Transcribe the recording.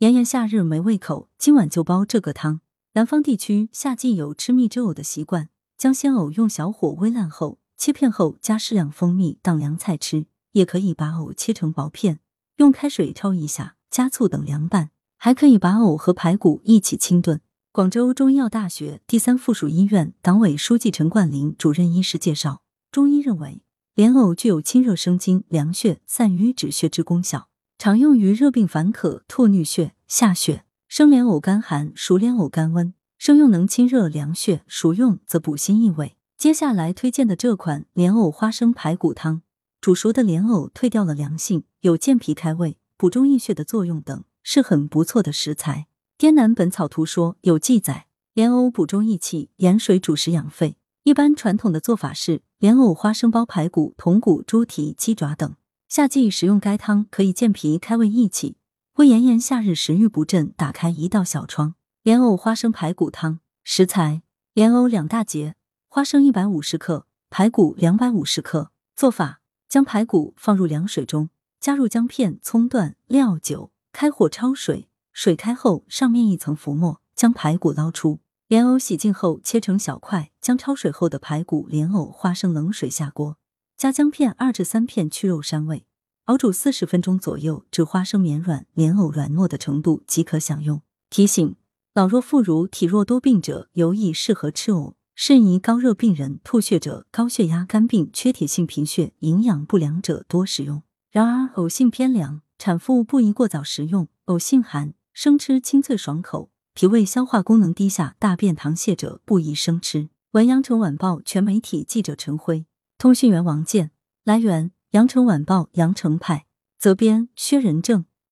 炎炎夏日没胃口，今晚就煲这个汤。南方地区夏季有吃蜜汁藕的习惯，将鲜藕用小火煨烂后切片后，加适量蜂蜜当凉菜吃。也可以把藕切成薄片，用开水焯一下，加醋等凉拌。还可以把藕和排骨一起清炖。广州中医药大学第三附属医院党委书记陈冠霖主任医师介绍，中医认为莲藕具有清热生津、凉血、散瘀止血之功效，常用于热病烦渴、吐衄血、下血。生莲藕干寒，熟莲藕干温，生用能清热凉血，熟用则补心益胃。接下来推荐的这款莲藕花生排骨汤，煮熟的莲藕退掉了凉性，有健脾开胃、补中益血的作用等。是很不错的食材，《滇南本草图说》有记载，莲藕补中益气，盐水煮食养肺。一般传统的做法是莲藕花生包排骨、筒骨、猪蹄、鸡爪等。夏季食用该汤可以健脾开胃益气，为炎炎夏日食欲不振打开一道小窗。莲藕花生排骨汤食材：莲藕两大截，花生一百五十克，排骨两百五十克。做法：将排骨放入凉水中，加入姜片、葱段、料酒。开火焯水，水开后上面一层浮沫，将排骨捞出，莲藕洗净后切成小块，将焯水后的排骨、莲藕、花生冷水下锅，加姜片二至三片去肉膻味，熬煮四十分钟左右，至花生绵软、莲藕软糯的程度即可享用。提醒：老弱妇孺、体弱多病者尤宜适合吃藕，适宜高热病人、吐血者、高血压、肝病、缺铁性贫血、营养不良者多食用。然而，藕性偏凉。产妇不宜过早食用，藕性寒，生吃清脆爽口，脾胃消化功能低下、大便溏泻者不宜生吃。文阳城晚报全媒体记者陈辉，通讯员王健。来源：羊城晚报羊城派，责编：薛仁正。